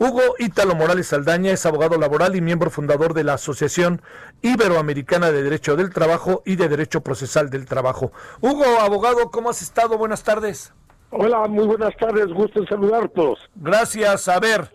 Hugo Ítalo Morales Saldaña es abogado laboral y miembro fundador de la Asociación Iberoamericana de Derecho del Trabajo y de Derecho Procesal del Trabajo. Hugo, abogado, ¿cómo has estado? Buenas tardes. Hola, muy buenas tardes, gusto en saludarlos. Gracias. A ver,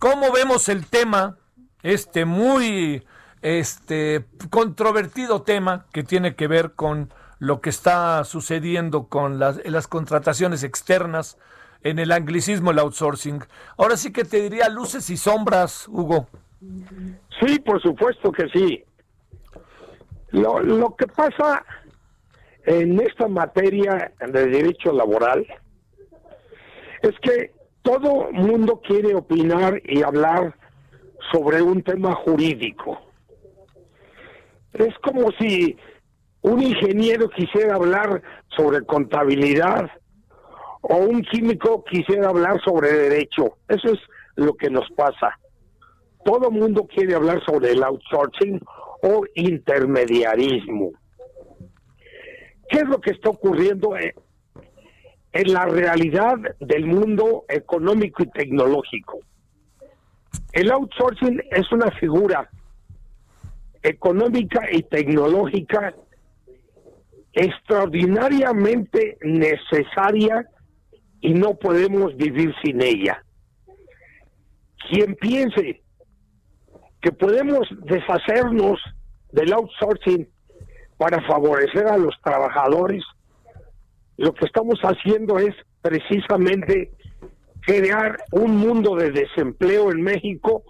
¿cómo vemos el tema, este muy este controvertido tema que tiene que ver con lo que está sucediendo con las, las contrataciones externas en el anglicismo, el outsourcing. Ahora sí que te diría luces y sombras, Hugo. Sí, por supuesto que sí. Lo, lo que pasa en esta materia de derecho laboral es que todo mundo quiere opinar y hablar sobre un tema jurídico. Es como si un ingeniero quisiera hablar sobre contabilidad o un químico quisiera hablar sobre derecho. Eso es lo que nos pasa. Todo mundo quiere hablar sobre el outsourcing o intermediarismo. ¿Qué es lo que está ocurriendo en la realidad del mundo económico y tecnológico? El outsourcing es una figura económica y tecnológica extraordinariamente necesaria y no podemos vivir sin ella. Quien piense que podemos deshacernos del outsourcing para favorecer a los trabajadores, lo que estamos haciendo es precisamente crear un mundo de desempleo en México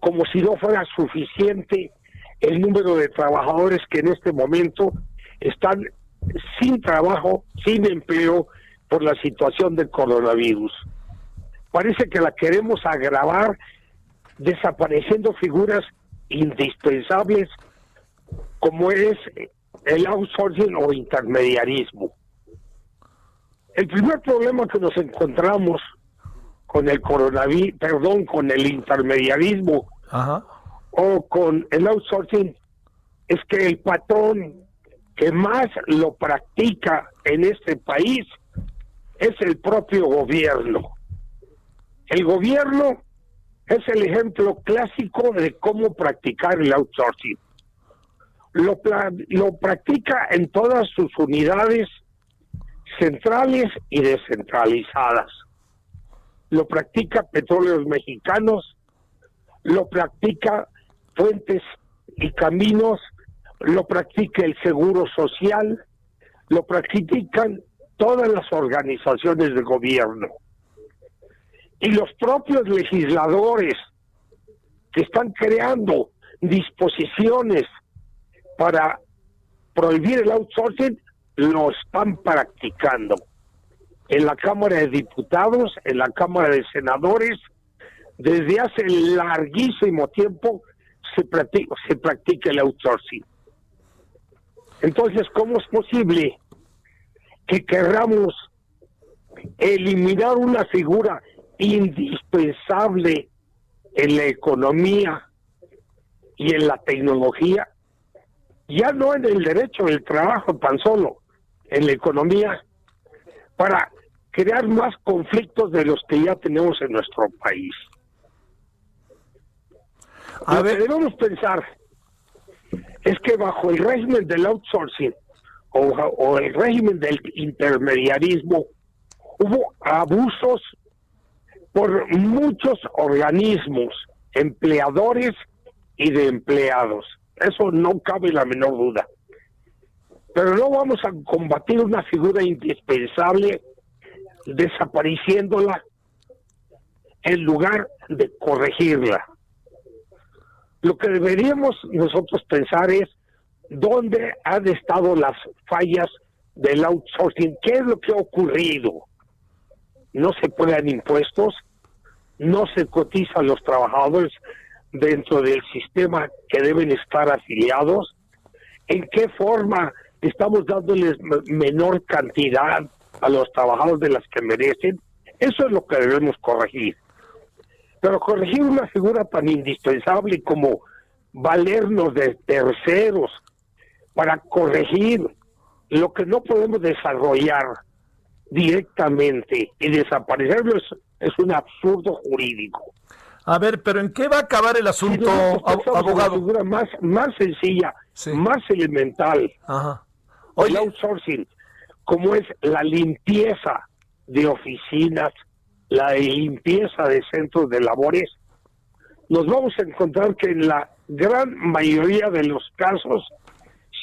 como si no fuera suficiente el número de trabajadores que en este momento están sin trabajo, sin empleo por la situación del coronavirus. Parece que la queremos agravar desapareciendo figuras indispensables como es el outsourcing o intermediarismo. El primer problema que nos encontramos con el coronavirus, perdón, con el intermediarismo o con el outsourcing es que el patrón que más lo practica en este país es el propio gobierno. El gobierno es el ejemplo clásico de cómo practicar el outsourcing. Lo, lo practica en todas sus unidades centrales y descentralizadas. Lo practica Petróleos Mexicanos, lo practica Puentes y Caminos, lo practica el Seguro Social, lo practican todas las organizaciones de gobierno. Y los propios legisladores que están creando disposiciones para prohibir el outsourcing lo están practicando. En la Cámara de Diputados, en la Cámara de Senadores, desde hace larguísimo tiempo se practica, se practica el outsourcing. Entonces, ¿cómo es posible que querramos eliminar una figura indispensable en la economía y en la tecnología? Ya no en el derecho del trabajo tan solo, en la economía, para crear más conflictos de los que ya tenemos en nuestro país. A ver. debemos pensar es que bajo el régimen del outsourcing o, el régimen del intermediarismo hubo abusos por muchos organismos, empleadores y de empleados. Eso no cabe la menor duda. Pero no vamos a combatir una figura indispensable desapareciéndola en lugar de corregirla. Lo que deberíamos nosotros pensar es dónde han estado las fallas del outsourcing, qué es lo que ha ocurrido. no se pagan impuestos, no se cotizan los trabajadores dentro del sistema que deben estar afiliados, en qué forma estamos dándoles menor cantidad a los trabajadores de las que merecen, eso es lo que debemos corregir. Pero corregir una figura tan indispensable como valernos de terceros para corregir lo que no podemos desarrollar directamente y desaparecerlo es, un absurdo jurídico. A ver, pero ¿en qué va a acabar el asunto, abogado? Una figura más, más sencilla, más elemental. Ajá. El outsourcing, como es la limpieza de oficinas, la limpieza de centros de labores, nos vamos a encontrar que en la gran mayoría de los casos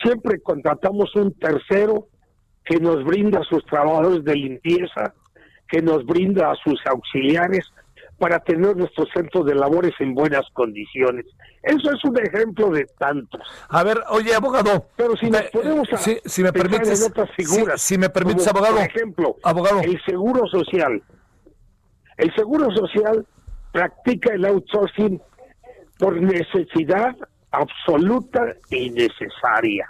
siempre contratamos un tercero que nos brinda a sus trabajadores de limpieza, que nos brinda a sus auxiliares para tener nuestros centros de labores en buenas condiciones. Eso es un ejemplo de tantos. A ver, oye, abogado. Pero si nos podemos si, me permites, en otras figuras. Si, me permites, abogado. Por ejemplo, abogado. el seguro social. El seguro social practica el outsourcing por necesidad absoluta y necesaria.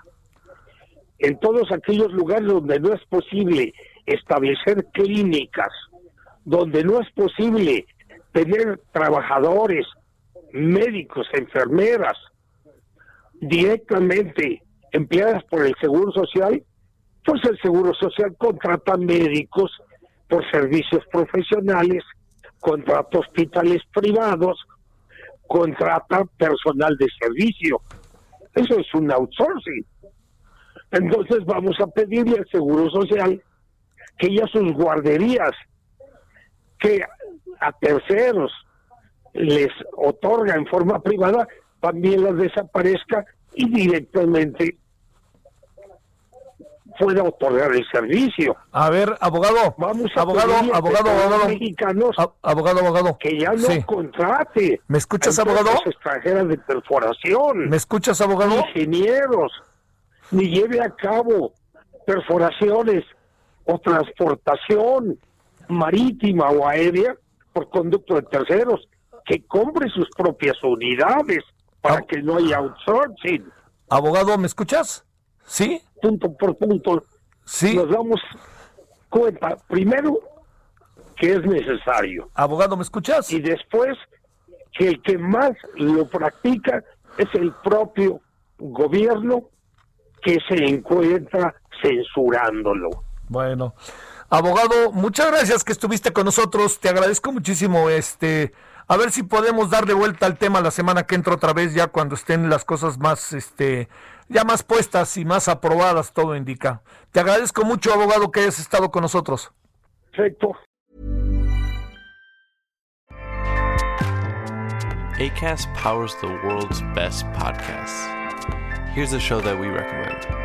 En todos aquellos lugares donde no es posible establecer clínicas, donde no es posible tener trabajadores, médicos, enfermeras directamente empleadas por el Seguro Social, pues el Seguro Social contrata médicos por servicios profesionales, contrata hospitales privados, contrata personal de servicio. Eso es un outsourcing. Entonces vamos a pedirle al Seguro Social que ya sus guarderías, que a terceros les otorga en forma privada, también las desaparezca y directamente pueda otorgar el servicio. A ver, abogado, vamos abogado, abogado, abogado, mexicanos, abogado, abogado, que ya no contrate. ¿Me escuchas, abogado? extranjeras de perforación. ¿Me escuchas, abogado? Ingenieros ni lleve a cabo perforaciones o transportación marítima o aérea por conducto de terceros, que compre sus propias unidades para que no haya outsourcing. Abogado, ¿me escuchas? ¿Sí? Punto por punto. Sí. Nos damos cuenta, primero, que es necesario. Abogado, ¿me escuchas? Y después, que el que más lo practica es el propio gobierno que se encuentra censurándolo. Bueno, abogado, muchas gracias que estuviste con nosotros. Te agradezco muchísimo. Este, a ver si podemos darle vuelta al tema la semana que entra otra vez, ya cuando estén las cosas más, este, ya más puestas y más aprobadas, todo indica. Te agradezco mucho, abogado, que hayas estado con nosotros. Perfecto. ACAST powers the world's best podcasts. Here's a show that we recommend.